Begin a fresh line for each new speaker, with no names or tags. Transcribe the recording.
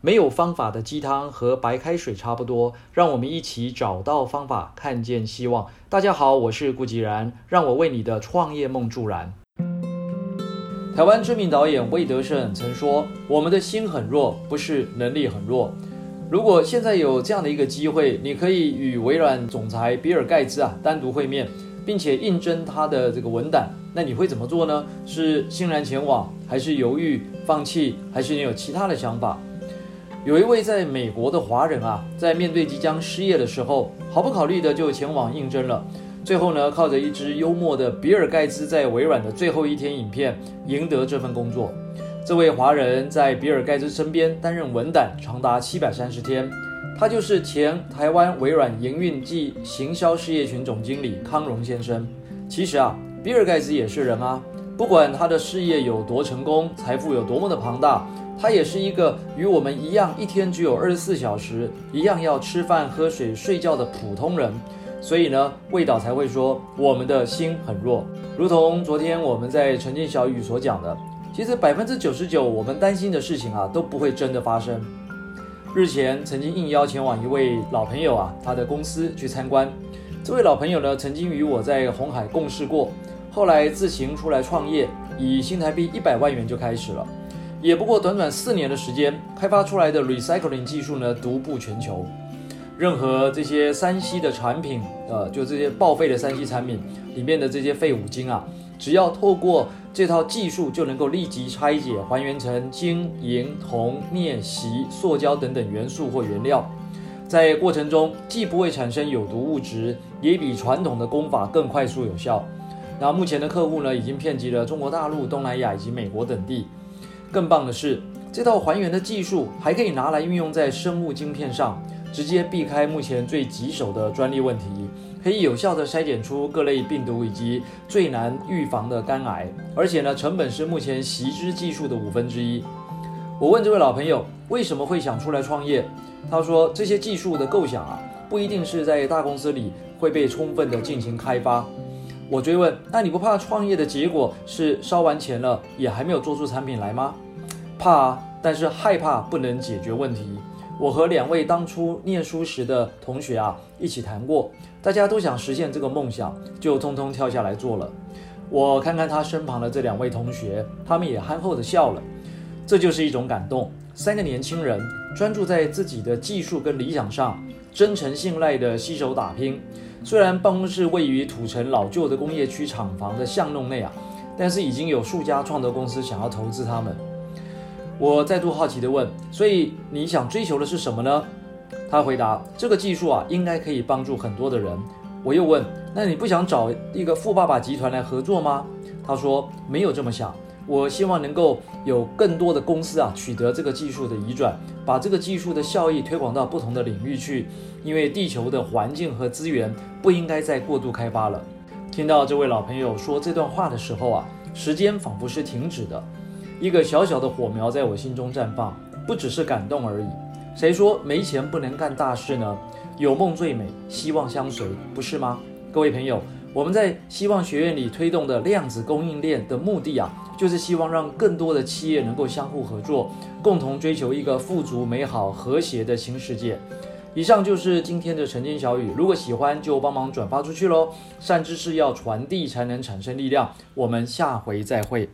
没有方法的鸡汤和白开水差不多，让我们一起找到方法，看见希望。大家好，我是顾吉然，让我为你的创业梦助燃。台湾知名导演魏德胜曾说：“我们的心很弱，不是能力很弱。”如果现在有这样的一个机会，你可以与微软总裁比尔盖茨啊单独会面，并且应征他的这个文档，那你会怎么做呢？是欣然前往，还是犹豫放弃，还是你有其他的想法？有一位在美国的华人啊，在面对即将失业的时候，毫不考虑的就前往应征了。最后呢，靠着一支幽默的比尔盖茨在微软的最后一天影片，赢得这份工作。这位华人在比尔盖茨身边担任文胆长达七百三十天，他就是前台湾微软营运暨行销事业群总经理康荣先生。其实啊，比尔盖茨也是人啊，不管他的事业有多成功，财富有多么的庞大。他也是一个与我们一样，一天只有二十四小时，一样要吃饭、喝水、睡觉的普通人。所以呢，魏导才会说我们的心很弱。如同昨天我们在晨间小雨所讲的，其实百分之九十九我们担心的事情啊，都不会真的发生。日前曾经应邀前往一位老朋友啊，他的公司去参观。这位老朋友呢，曾经与我在红海共事过，后来自行出来创业，以新台币一百万元就开始了。也不过短短四年的时间，开发出来的 recycling 技术呢，独步全球。任何这些三 C 的产品，呃，就这些报废的三 C 产品里面的这些废五金啊，只要透过这套技术，就能够立即拆解还原成金、银、铜、镍、锡、塑胶等等元素或原料。在过程中，既不会产生有毒物质，也比传统的工法更快速有效。那目前的客户呢，已经遍及了中国大陆、东南亚以及美国等地。更棒的是，这套还原的技术还可以拿来运用在生物晶片上，直接避开目前最棘手的专利问题，可以有效的筛检出各类病毒以及最难预防的肝癌，而且呢，成本是目前习之技术的五分之一。我问这位老朋友为什么会想出来创业，他说这些技术的构想啊，不一定是在大公司里会被充分的进行开发。我追问：“那你不怕创业的结果是烧完钱了，也还没有做出产品来吗？”怕啊，但是害怕不能解决问题。我和两位当初念书时的同学啊一起谈过，大家都想实现这个梦想，就通通跳下来做了。我看看他身旁的这两位同学，他们也憨厚的笑了。这就是一种感动。三个年轻人专注在自己的技术跟理想上，真诚信赖的携手打拼。虽然办公室位于土城老旧的工业区厂房的巷弄内啊，但是已经有数家创投公司想要投资他们。我再度好奇地问：“所以你想追求的是什么呢？”他回答：“这个技术啊，应该可以帮助很多的人。”我又问：“那你不想找一个富爸爸集团来合作吗？”他说：“没有这么想。”我希望能够有更多的公司啊取得这个技术的移转，把这个技术的效益推广到不同的领域去，因为地球的环境和资源不应该再过度开发了。听到这位老朋友说这段话的时候啊，时间仿佛是停止的，一个小小的火苗在我心中绽放，不只是感动而已。谁说没钱不能干大事呢？有梦最美，希望相随，不是吗？各位朋友。我们在希望学院里推动的量子供应链的目的啊，就是希望让更多的企业能够相互合作，共同追求一个富足、美好、和谐的新世界。以上就是今天的晨间小语，如果喜欢就帮忙转发出去喽。善知识要传递才能产生力量。我们下回再会。